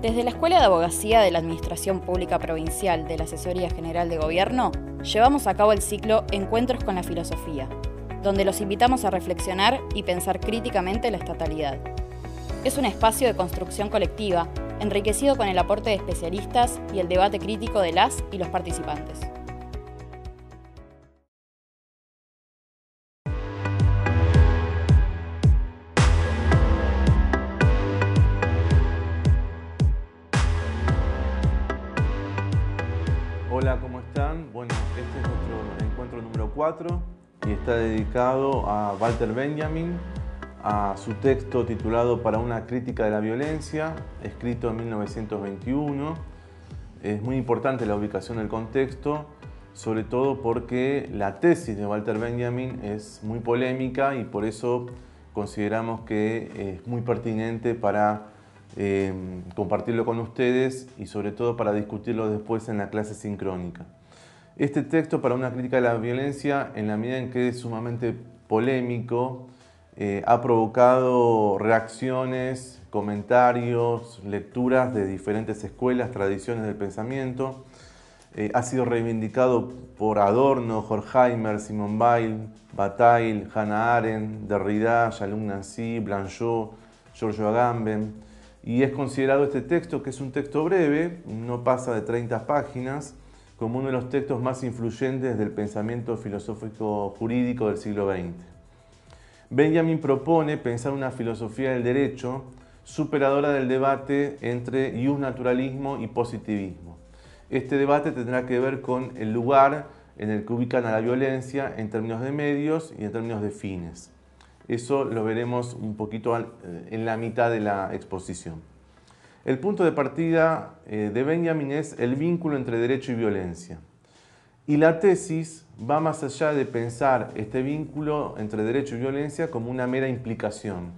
Desde la Escuela de Abogacía de la Administración Pública Provincial de la Asesoría General de Gobierno, llevamos a cabo el ciclo Encuentros con la Filosofía, donde los invitamos a reflexionar y pensar críticamente la estatalidad. Es un espacio de construcción colectiva, enriquecido con el aporte de especialistas y el debate crítico de las y los participantes. Y está dedicado a Walter Benjamin, a su texto titulado Para una crítica de la violencia, escrito en 1921. Es muy importante la ubicación del contexto, sobre todo porque la tesis de Walter Benjamin es muy polémica y por eso consideramos que es muy pertinente para eh, compartirlo con ustedes y sobre todo para discutirlo después en la clase sincrónica. Este texto para una crítica de la violencia, en la medida en que es sumamente polémico, eh, ha provocado reacciones, comentarios, lecturas de diferentes escuelas, tradiciones del pensamiento. Eh, ha sido reivindicado por Adorno, Horkheimer, Simone Weil, Bataille, Hannah Arendt, Derrida, Jalung Nancy, Blanchot, Giorgio Agamben. Y es considerado este texto, que es un texto breve, no pasa de 30 páginas, como uno de los textos más influyentes del pensamiento filosófico jurídico del siglo XX. Benjamin propone pensar una filosofía del derecho superadora del debate entre naturalismo y positivismo. Este debate tendrá que ver con el lugar en el que ubican a la violencia en términos de medios y en términos de fines. Eso lo veremos un poquito en la mitad de la exposición. El punto de partida eh, de Benjamin es el vínculo entre derecho y violencia. Y la tesis va más allá de pensar este vínculo entre derecho y violencia como una mera implicación.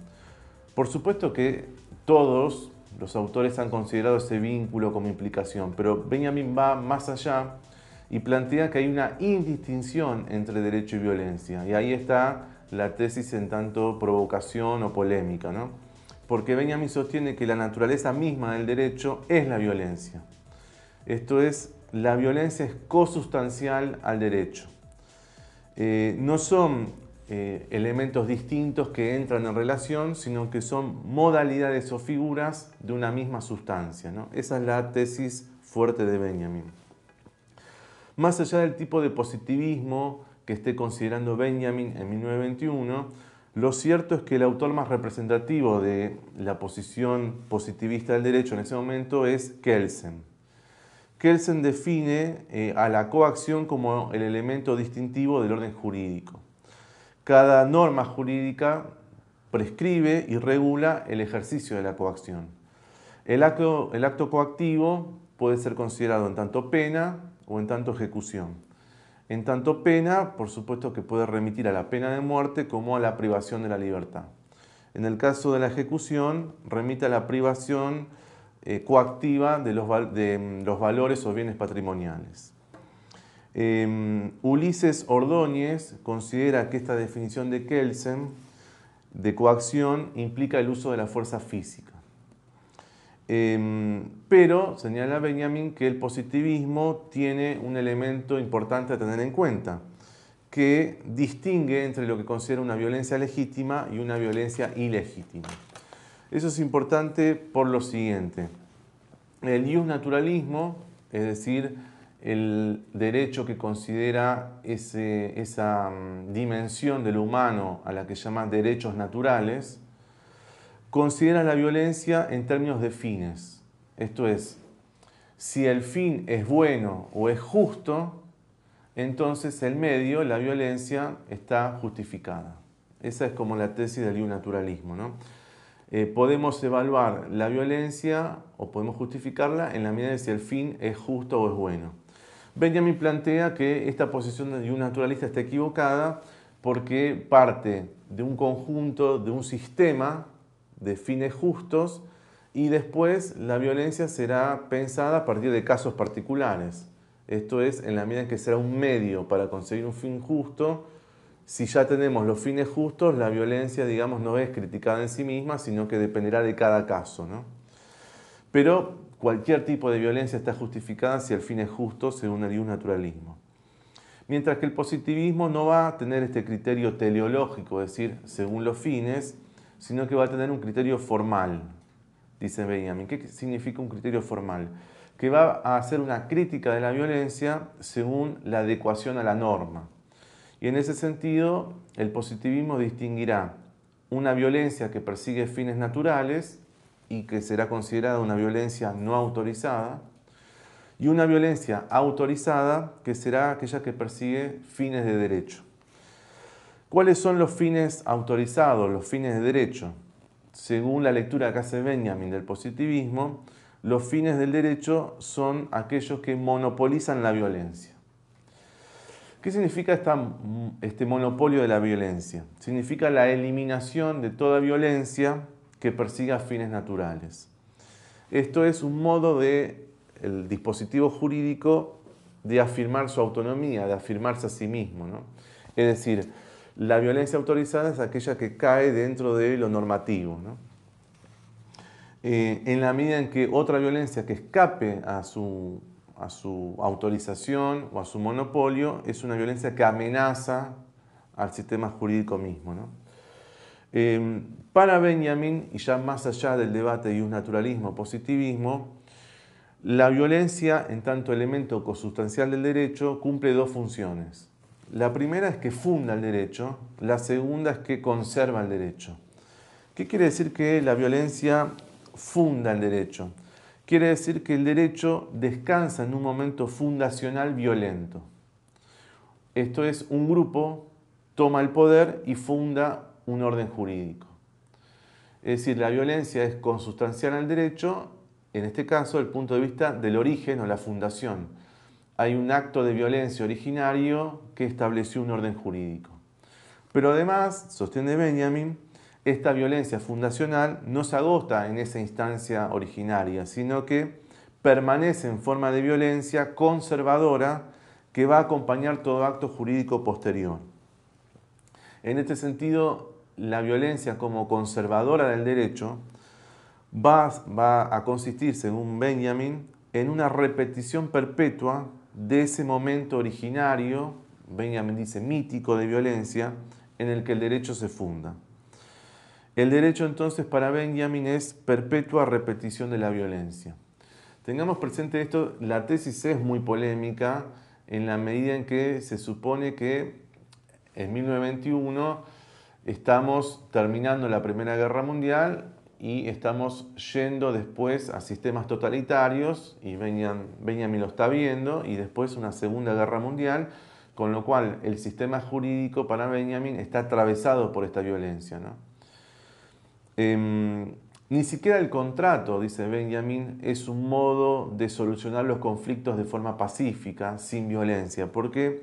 Por supuesto que todos los autores han considerado ese vínculo como implicación, pero Benjamin va más allá y plantea que hay una indistinción entre derecho y violencia. Y ahí está la tesis en tanto provocación o polémica. ¿no? Porque Benjamin sostiene que la naturaleza misma del derecho es la violencia. Esto es, la violencia es cosustancial al derecho. Eh, no son eh, elementos distintos que entran en relación, sino que son modalidades o figuras de una misma sustancia. Esa es la tesis fuerte de Benjamin. Más allá del tipo de positivismo que esté considerando Benjamin en 1921, lo cierto es que el autor más representativo de la posición positivista del derecho en ese momento es Kelsen. Kelsen define eh, a la coacción como el elemento distintivo del orden jurídico. Cada norma jurídica prescribe y regula el ejercicio de la coacción. El acto, el acto coactivo puede ser considerado en tanto pena o en tanto ejecución. En tanto pena, por supuesto que puede remitir a la pena de muerte como a la privación de la libertad. En el caso de la ejecución, remite a la privación eh, coactiva de los, mm, los, valores o bienes patrimoniales. Em, Ulises Ordóñez considera que esta definición de Kelsen de coacción implica el uso de la fuerza física. Em, pero señala Benjamin que el positivismo tiene un elemento importante a tener en cuenta, que distingue entre lo que considera una violencia legítima y una violencia ilegítima. Eso es importante por lo siguiente. El naturalismo, es decir, el derecho que considera esa mm, dimensión de lo humano a la que llama derechos naturales, considera la violencia en términos de fines. Esto es, si el fin es bueno o es justo, entonces el medio, la violencia, está justificada. Esa es como la tesis del naturalismo. ¿no? Eh, podemos evaluar la violencia o podemos justificarla en la medida de si el fin es justo o es bueno. Benjamin plantea que esta posición de un naturalista está equivocada porque parte de un conjunto, de un sistema de fines justos y después la violencia será pensada a partir de casos particulares. Esto es, en la medida en que será un medio para conseguir un fin justo, si ya tenemos los fines justos, la violencia, digamos, no es criticada en sí misma, sino que dependerá de cada caso. pero cualquier tipo de violencia está justificada si el fin es justo según el naturalismo. Mientras que el positivismo no va a tener este criterio teleológico, es decir, según los fines, sino que va a tener un criterio formal, dice Benjamin. ¿Qué significa un criterio formal? Que va a hacer una crítica de la violencia según la adecuación a la norma. Y en ese sentido, el positivismo distinguirá una violencia que persigue fines naturales y que será considerada una violencia no autorizada, y una violencia autorizada que será aquella que persigue fines de derecho. ¿Cuáles son los fines autorizados, los fines de derecho? Según la lectura que hace Benjamin del positivismo, los fines del derecho son aquellos que monopolizan la violencia. ¿Qué significa este monopolio de la violencia? Significa la eliminación de toda violencia que persiga fines naturales. Esto es un modo de dispositivo jurídico de afirmar su autonomía, de afirmarse a sí mismo. Es decir, la violencia autorizada es aquella que cae dentro de lo normativo. Eh, en la medida en que otra violencia que escape a su, su autorización o a su monopolio es una violencia que amenaza al sistema jurídico mismo. Em, para Benjamin, y ya más allá del debate de un naturalismo positivismo, la violencia, en tanto elemento consustancial del derecho, cumple dos funciones. La primera es que funda el derecho, la segunda es que conserva el derecho. ¿Qué quiere decir que la violencia funda el derecho? Quiere decir que el derecho descansa en un momento fundacional violento. Esto es, un grupo toma el poder y funda un orden jurídico. Es decir, la violencia es consustancial al derecho, en este caso, el punto de vista del origen o la fundación hay un acto de violencia originario que estableció un orden jurídico. Pero además, sostiene Benjamin, esta violencia fundacional no se agota en esa instancia originaria, sino que permanece en forma de violencia conservadora que va a acompañar todo acto jurídico posterior. En este sentido, la violencia como conservadora del derecho va, va a consistir, según Benjamin, en una repetición perpetua de ese momento originario, Benjamin dice mítico de violencia, en el que el derecho se funda. El derecho entonces para Benjamin es perpetua repetición de la violencia. Tengamos presente esto, la tesis es muy polémica en la medida en que se supone que en 1921 estamos terminando la Primera Guerra Mundial y estamos yendo después a sistemas totalitarios, y Benjamin, lo está viendo, y después una Segunda Guerra Mundial, con lo cual el sistema jurídico para Benjamin está atravesado por esta violencia. Em, ni siquiera el contrato, dice Benjamin, es un modo de solucionar los conflictos de forma pacífica, sin violencia, porque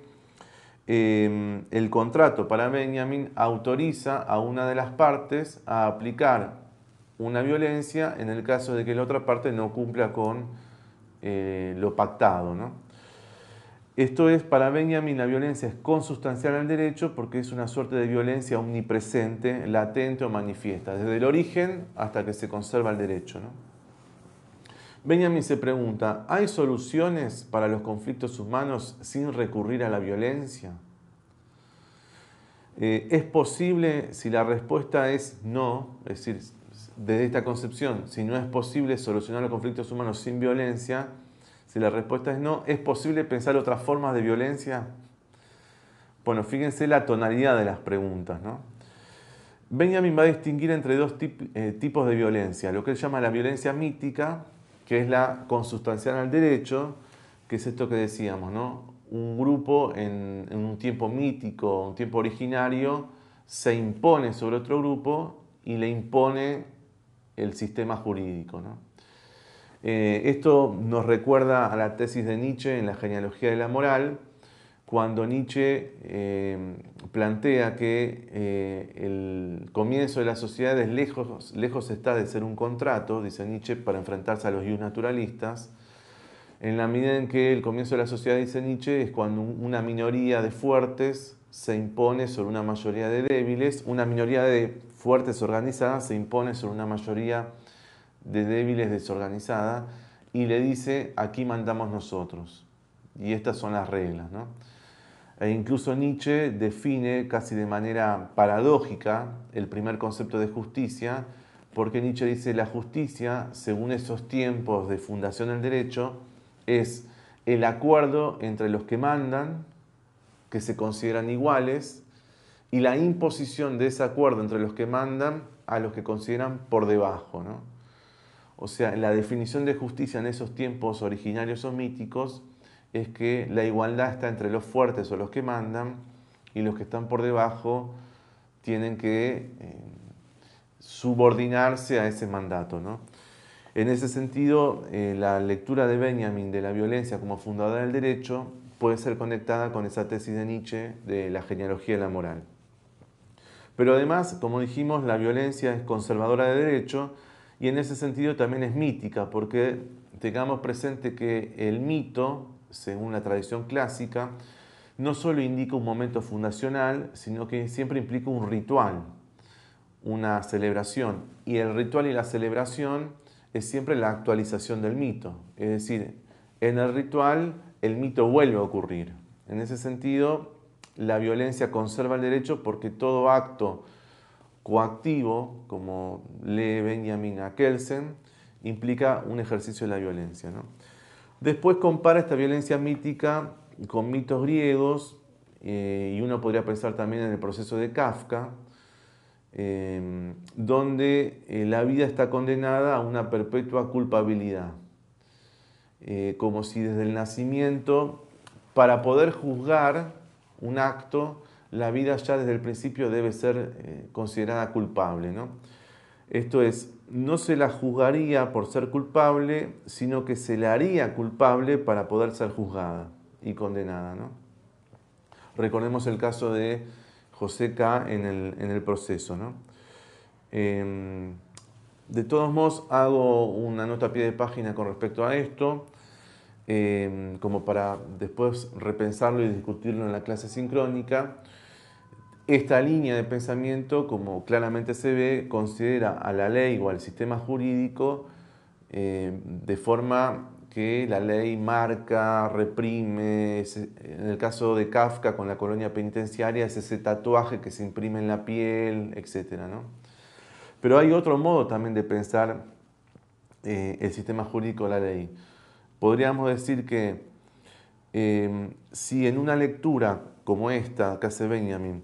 em, el contrato para Benjamin autoriza a una de las partes a aplicar una violencia en el caso de que la otra parte no cumpla con eh, lo pactado. Esto es, para Benjamin, la violencia es consustancial al derecho porque es una suerte de violencia omnipresente, latente o manifiesta, desde el origen hasta que se conserva el derecho. Benjamin se pregunta, ¿hay soluciones para los conflictos humanos sin recurrir a la violencia? Eh, ¿Es posible si la respuesta es no, es decir, desde esta concepción, si no es posible solucionar los conflictos humanos sin violencia, si la respuesta es no, ¿es posible pensar otras formas de violencia? Bueno, fíjense la tonalidad de las preguntas. ¿no? Benjamin va a distinguir entre dos eh, tipos de violencia, lo que él llama la violencia mítica, que es la consustancial al derecho, que es esto que decíamos, ¿no? un grupo en un tiempo mítico, un tiempo originario, se impone sobre otro grupo y le impone el sistema jurídico. Eh, esto nos recuerda a la tesis de Nietzsche en la genealogía de la moral, cuando Nietzsche eh, plantea que eh, el comienzo de la sociedad es lejos, lejos está de ser un contrato, dice Nietzsche, para enfrentarse a los naturalistas, en la medida en que el comienzo de la sociedad, dice Nietzsche, es cuando una minoría de fuertes se impone sobre una mayoría de débiles, una minoría de fuertes organizadas se impone sobre una mayoría de débiles desorganizada y le dice, aquí mandamos nosotros. Y estas son las reglas. E incluso Nietzsche define casi de manera paradójica el primer concepto de justicia, porque Nietzsche dice la justicia, según esos tiempos de fundación del derecho, es el acuerdo entre los que mandan, que se consideran iguales, y la imposición de ese acuerdo entre los que mandan a los que consideran por debajo. ¿no? O sea, la definición de justicia en esos tiempos originarios o míticos es que la igualdad está entre los fuertes o los que mandan y los que están por debajo tienen que eh, subordinarse a ese mandato. ¿no? En ese sentido, eh, la lectura de Benjamin de la violencia como fundadora del derecho puede ser conectada con esa tesis de Nietzsche de la genealogía de la moral. Pero además, como dijimos, la violencia es conservadora de derecho y en ese sentido también es mítica, porque tengamos presente que el mito, según la tradición clásica, no solo indica un momento fundacional, sino que siempre implica un ritual, una celebración. Y el ritual y la celebración es siempre la actualización del mito. Es decir, en el ritual el mito vuelve a ocurrir. En ese sentido, la violencia conserva el derecho porque todo acto coactivo, como lee Benjamin a implica un ejercicio de la violencia. Después compara esta violencia mítica con mitos griegos, eh, y uno podría pensar también en el proceso de Kafka, eh, donde eh, la vida está condenada a una perpetua culpabilidad, como si desde el nacimiento, para poder juzgar, un acto, la vida ya desde el principio debe ser eh, considerada culpable. ¿no? Esto es, no se la juzgaría por ser culpable, sino que se la haría culpable para poder ser juzgada y condenada. ¿no? Recordemos el caso de José K. en el, proceso. ¿no? Em, de todos modos, hago una nota a pie de página con respecto a esto. Em, como para después repensarlo y discutirlo en la clase sincrónica. Esta línea de pensamiento, como claramente se ve, considera a la ley o al sistema jurídico em, de forma que la ley marca, reprime, en el caso de Kafka con la colonia penitenciaria es ese tatuaje que se imprime en la piel, etc. ¿no? Pero hay otro modo también de pensar eh, el sistema jurídico de la ley podríamos decir que em, si en una lectura como esta que hace Benjamin,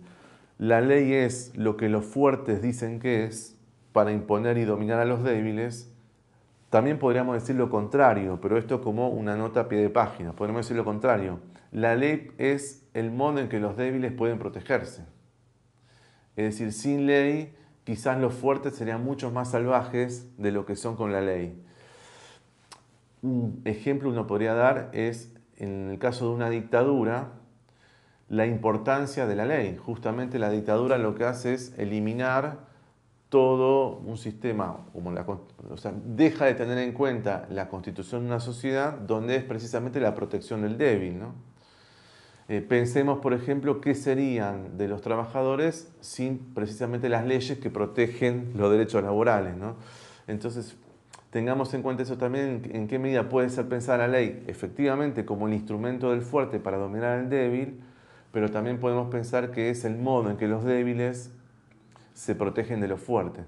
la ley es lo que los fuertes dicen que es para imponer y dominar a los débiles, también podríamos decir lo contrario, pero esto como una nota a pie de página. Podríamos decir lo contrario. La ley es el modo en que los débiles pueden protegerse. Es decir, sin ley, quizás los fuertes serían mucho más salvajes de lo que son con la ley. Un ejemplo uno podría dar es, en el caso de una dictadura, la importancia de la ley. Justamente la dictadura lo que hace es eliminar todo un sistema, como la, o sea, deja de tener en cuenta la constitución de una sociedad donde es precisamente la protección del débil. ¿no? Eh, pensemos, por ejemplo, qué serían de los trabajadores sin precisamente las leyes que protegen los derechos laborales. Entonces, tengamos en cuenta eso también, en qué medida puede ser pensada la ley efectivamente como el instrumento del fuerte para dominar al débil, pero también podemos pensar que es el modo en que los débiles se protegen de los fuertes.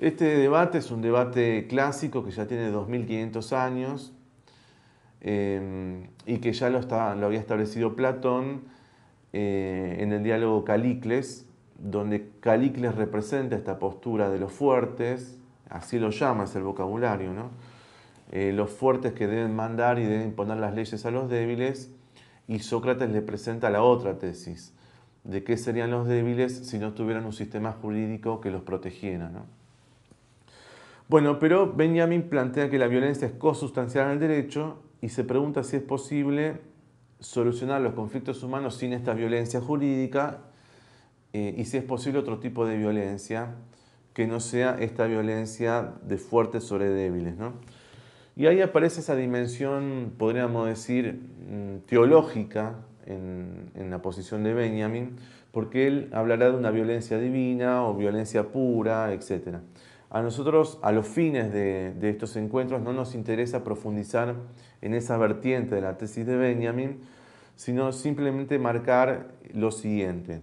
Este debate es un debate clásico que ya tiene 2500 años eh, y que ya lo, lo, había establecido Platón eh, en el diálogo Calicles, donde Calicles representa esta postura de los fuertes, así lo llama, es el vocabulario, ¿no? Eh, los fuertes que deben mandar y deben imponer las leyes a los débiles, y Sócrates le presenta la otra tesis, de qué serían los débiles si no tuvieran un sistema jurídico que los protegiera. ¿no? Bueno, pero Benjamin plantea que la violencia es cosustancial al derecho y se pregunta si es posible solucionar los conflictos humanos sin esta violencia jurídica eh, y si es posible otro tipo de violencia que no sea esta violencia de fuertes sobre débiles. ¿no? Y ahí aparece esa dimensión, podríamos decir, mm, teológica en, en, la posición de Benjamin, porque él hablará de una violencia divina o violencia pura, etc. A nosotros, a los fines de, estos encuentros, no nos interesa profundizar en esa vertiente de la tesis de Benjamin, sino simplemente marcar lo siguiente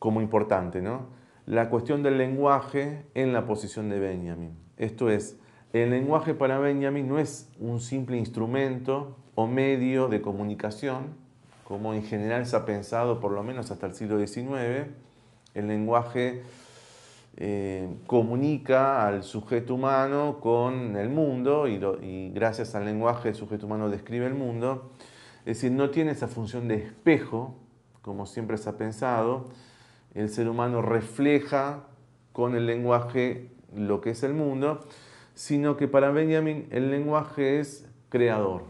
como importante, ¿no? La cuestión del lenguaje en la posición de Benjamin. Esto es, el lenguaje para Benjamin no es un simple instrumento o medio de comunicación, como en general se ha pensado por lo menos hasta el siglo XIX. El lenguaje eh, comunica al sujeto humano con el mundo y, y, gracias al lenguaje el sujeto humano describe el mundo. Es decir, no tiene esa función de espejo, como siempre se ha pensado. El ser humano refleja con el lenguaje lo que es el mundo, sino que para Benjamin el lenguaje es creador.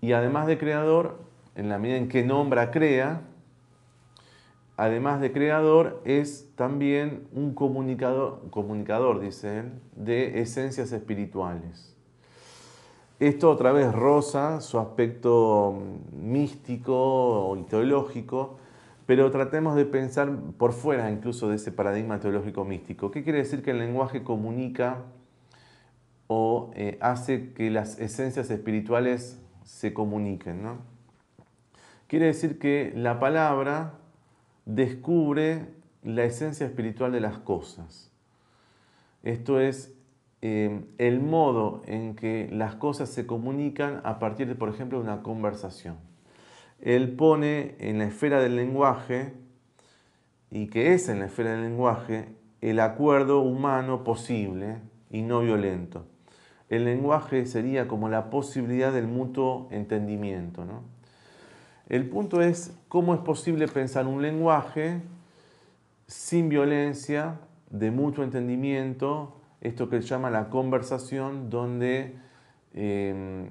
Y además de creador, en la medida en que nombra, crea, además de creador, es también un comunicador, comunicador, dice él, de esencias espirituales. Esto otra vez rosa su aspecto místico y teológico, pero tratemos de pensar por fuera incluso de ese paradigma teológico místico. ¿Qué quiere decir que el lenguaje comunica o eh, hace que las esencias espirituales se comuniquen? ¿no? Quiere decir que la palabra descubre la esencia espiritual de las cosas. Esto es eh, el modo en que las cosas se comunican a partir de, por ejemplo, una conversación. Él pone en la esfera del lenguaje, y que es en la esfera del lenguaje, el acuerdo humano posible y no violento. El lenguaje sería como la posibilidad del mutuo entendimiento. ¿no? El punto es cómo es posible pensar un lenguaje sin violencia, de mutuo entendimiento, esto que se llama la conversación, donde em,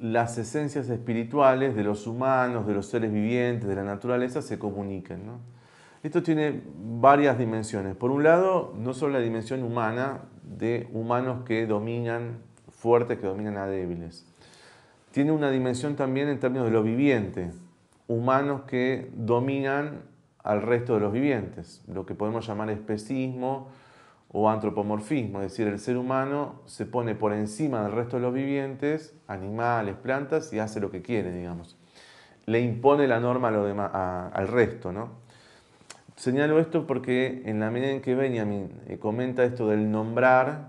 las esencias espirituales de los humanos, de los seres vivientes, de la naturaleza se comuniquen. Esto tiene varias dimensiones. Por un lado, no solo la dimensión humana de humanos que dominan fuertes, que dominan a débiles. Tiene una dimensión también en términos de lo viviente humanos que dominan al resto de los vivientes, lo que podemos llamar especismo o antropomorfismo, es decir, el ser humano se pone por encima del resto de los vivientes, animales, plantas, y hace lo que quiere, digamos. Le impone la norma al resto, ¿no? Señalo esto porque en la medida en que Benjamin eh, comenta esto del nombrar,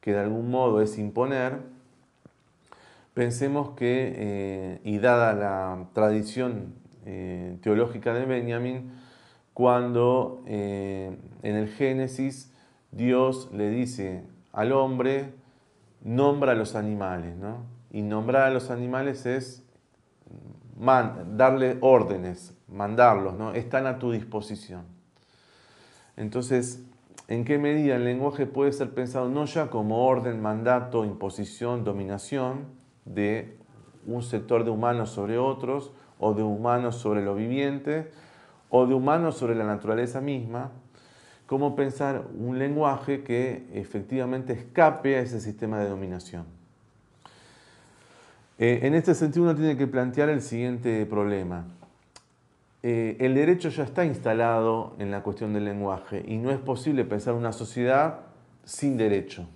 que de algún modo es imponer, Pensemos que, eh, y dada la tradición eh, teológica de Benjamin, cuando eh, en el Génesis Dios le dice al hombre, nombra a los animales, ¿no? Y nombrar a los animales es darle órdenes, mandarlos, ¿no? Están a tu disposición. Entonces, ¿en qué medida el lenguaje puede ser pensado no ya como orden, mandato, imposición, dominación, de un sector de humanos sobre otros, o de humanos sobre lo viviente, o de humanos sobre la naturaleza misma, cómo pensar un lenguaje que efectivamente escape a ese sistema de dominación. Eh, en este sentido uno tiene que plantear el siguiente problema. Eh, el derecho ya está instalado en la cuestión del lenguaje y no es posible pensar una sociedad sin derecho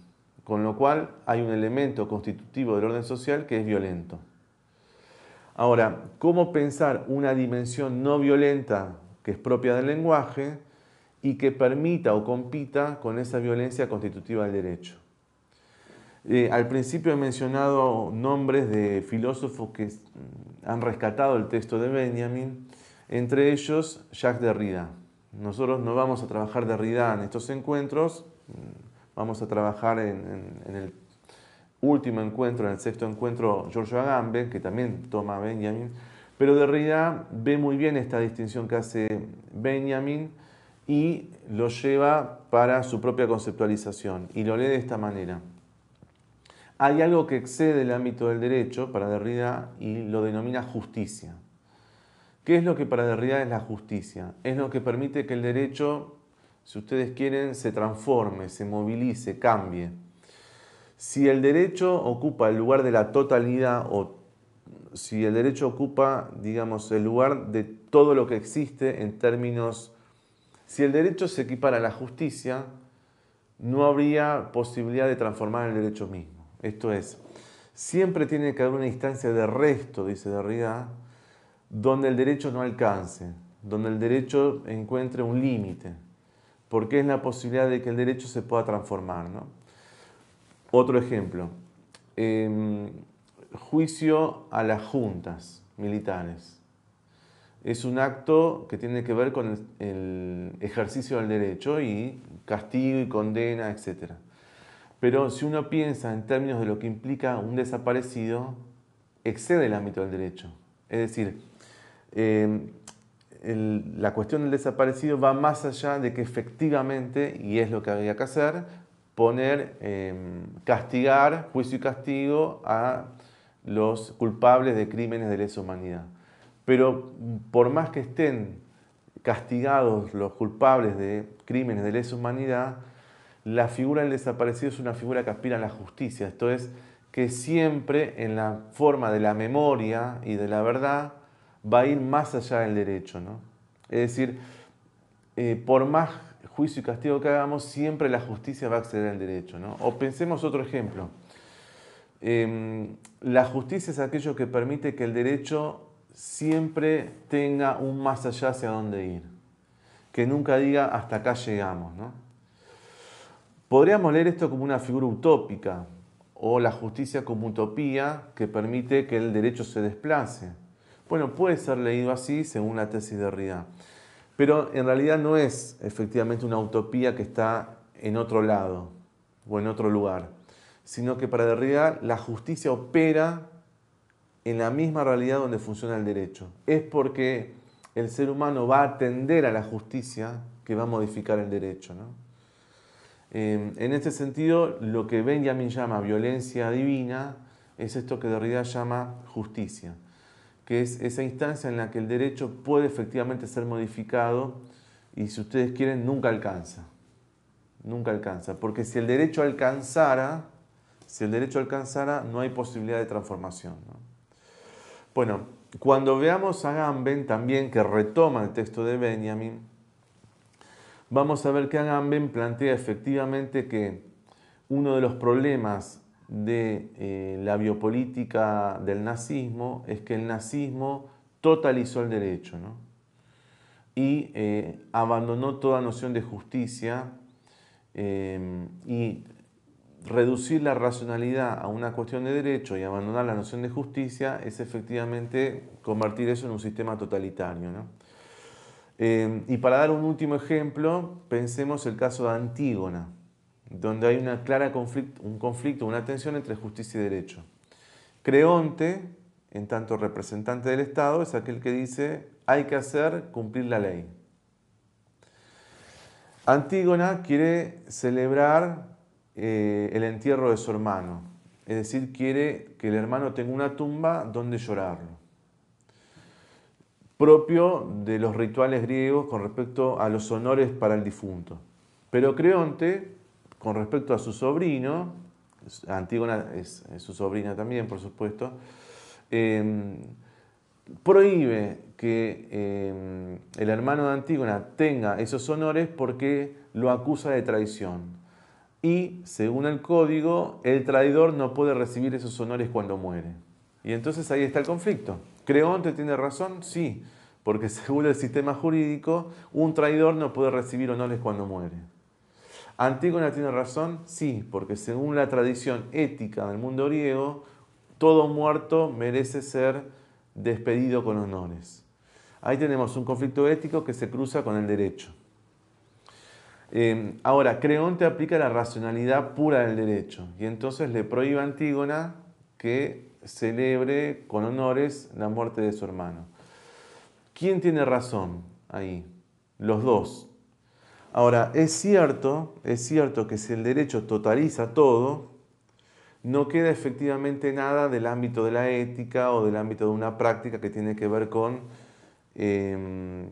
con lo cual hay un elemento constitutivo del orden social que es violento. Ahora, ¿cómo pensar una dimensión no violenta que es propia del lenguaje y que permita o compita con esa violencia constitutiva del derecho? Eh, al principio he mencionado nombres de filósofos que han rescatado el texto de Benjamin, entre ellos Jacques Derrida. Nosotros no vamos a trabajar Derrida en estos encuentros, Vamos a trabajar en, el último encuentro, en el sexto encuentro, Giorgio Agamben, que también toma Benjamin, pero Derrida ve muy bien esta distinción que hace Benjamin y lo lleva para su propia conceptualización y lo lee de esta manera. Hay algo que excede el ámbito del derecho para Derrida y lo denomina justicia. ¿Qué es lo que para Derrida es la justicia? Es lo que permite que el derecho si ustedes quieren, se transforme, se movilice, cambie. Si el derecho ocupa el lugar de la totalidad o si el derecho ocupa, digamos, el lugar de todo lo que existe en términos... Si el derecho se equipara a la justicia, no habría posibilidad de transformar el derecho mismo. Esto es, siempre tiene que haber una instancia de resto, dice Derrida, donde el derecho no alcance, donde el derecho encuentre un límite, porque es la posibilidad de que el derecho se pueda transformar. Otro ejemplo, em, juicio a las juntas militares. Es un acto que tiene que ver con el ejercicio del derecho y castigo y condena, etc. Pero si uno piensa en términos de lo que implica un desaparecido, excede el ámbito del derecho. Es decir, la cuestión del desaparecido va más allá de que efectivamente, y es lo que había que hacer, poner, em, castigar, juicio y castigo a los culpables de crímenes de lesa humanidad. Pero por más que estén castigados los culpables de crímenes de lesa humanidad, la figura del desaparecido es una figura que aspira a la justicia. Esto es, que siempre en la forma de la memoria y de la verdad va a ir más allá del derecho. ¿no? Es decir, eh, por más juicio y castigo que hagamos, siempre la justicia va a acceder al derecho. ¿no? O pensemos otro ejemplo. Em, la justicia es aquello que permite que el derecho siempre tenga un más allá hacia dónde ir. Que nunca diga hasta acá llegamos. ¿no? Podríamos leer esto como una figura utópica o la justicia como utopía que permite que el derecho se desplace. Bueno, puede ser leído así según la tesis de Derrida, pero en realidad no es efectivamente una utopía que está en otro lado o en otro lugar, sino que para Derrida la justicia opera en la misma realidad donde funciona el derecho. Es porque el ser humano va a atender a la justicia que va a modificar el derecho. Em, en este sentido, lo que Benjamin llama violencia divina es esto que Derrida llama justicia que es esa instancia en la que el derecho puede efectivamente ser modificado y si ustedes quieren, nunca alcanza. Nunca alcanza. Porque si el derecho alcanzara, si el derecho alcanzara, no hay posibilidad de transformación. Bueno, cuando veamos a Gamben también, que retoma el texto de Benjamin, vamos a ver que Agamben plantea efectivamente que uno de los problemas de eh, la biopolítica del nazismo es que el nazismo totalizó el derecho y eh, abandonó toda noción de justicia eh, y reducir la racionalidad a una cuestión de derecho y abandonar la noción de justicia es efectivamente convertir eso en un sistema totalitario. y para dar un último ejemplo, pensemos el caso de Antígona donde hay una clara un conflicto, una tensión entre justicia y derecho. Creonte, en tanto representante del Estado, es aquel que dice hay que hacer cumplir la ley. Antígona quiere celebrar eh, el entierro de su hermano, es decir, quiere que el hermano tenga una tumba donde llorarlo propio de los rituales griegos con respecto a los honores para el difunto. Pero Creonte con respecto a su sobrino, Antígona es, su sobrina también, por supuesto, em, prohíbe que em, el hermano de Antígona tenga esos honores porque lo acusa de traición. Y, según el código, el traidor no puede recibir esos honores cuando muere. Y entonces ahí está el conflicto. ¿Creonte tiene razón? Sí, porque según el sistema jurídico, un traidor no puede recibir honores cuando muere. ¿Antígona tiene razón? Sí, porque según la tradición ética del mundo griego, todo muerto merece ser despedido con honores. Ahí tenemos un conflicto ético que se cruza con el derecho. Eh, ahora, Creonte aplica la racionalidad pura del derecho y entonces le prohíbe a Antígona que celebre con honores la muerte de su hermano. ¿Quién tiene razón ahí? Los dos. Ahora, es cierto, es cierto que si el derecho totaliza todo, no queda efectivamente nada del ámbito de la ética o del ámbito de una práctica que tiene que ver con em,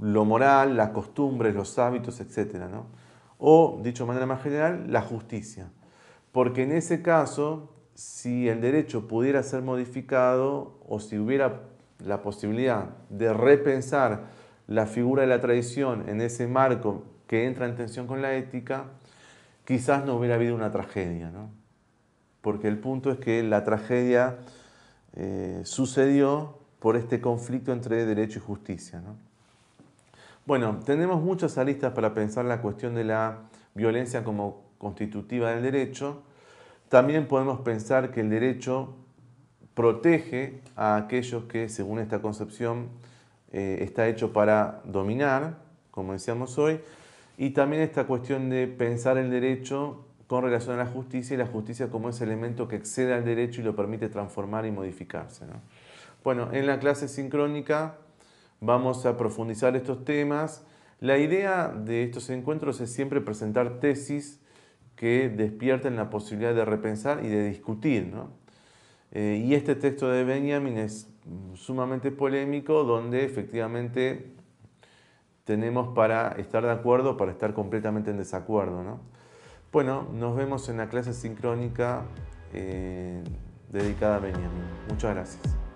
lo moral, las costumbres, los hábitos, etc. O, dicho de manera más general, la justicia. Porque en ese caso, si el derecho pudiera ser modificado o si hubiera la posibilidad de repensar la figura de la tradición en ese marco que entra en tensión con la ética, quizás no hubiera habido una tragedia, ¿no? porque el punto es que la tragedia eh, sucedió por este conflicto entre derecho y justicia. ¿no? Bueno, tenemos muchas aristas para pensar la cuestión de la violencia como constitutiva del derecho. También podemos pensar que el derecho protege a aquellos que, según esta concepción, eh, está hecho para dominar, como decíamos hoy, y también esta cuestión de pensar el derecho con relación a la justicia y la justicia como ese elemento que excede al derecho y lo permite transformar y modificarse. Bueno, en la clase sincrónica vamos a profundizar estos temas. La idea de estos encuentros es siempre presentar tesis que despierten la posibilidad de repensar y de discutir. Eh, y este texto de Benjamin es sumamente polémico, donde efectivamente tenemos para estar de acuerdo, para estar completamente en desacuerdo. Bueno, nos vemos en la clase sincrónica eh, dedicada a Benjamin. Muchas gracias.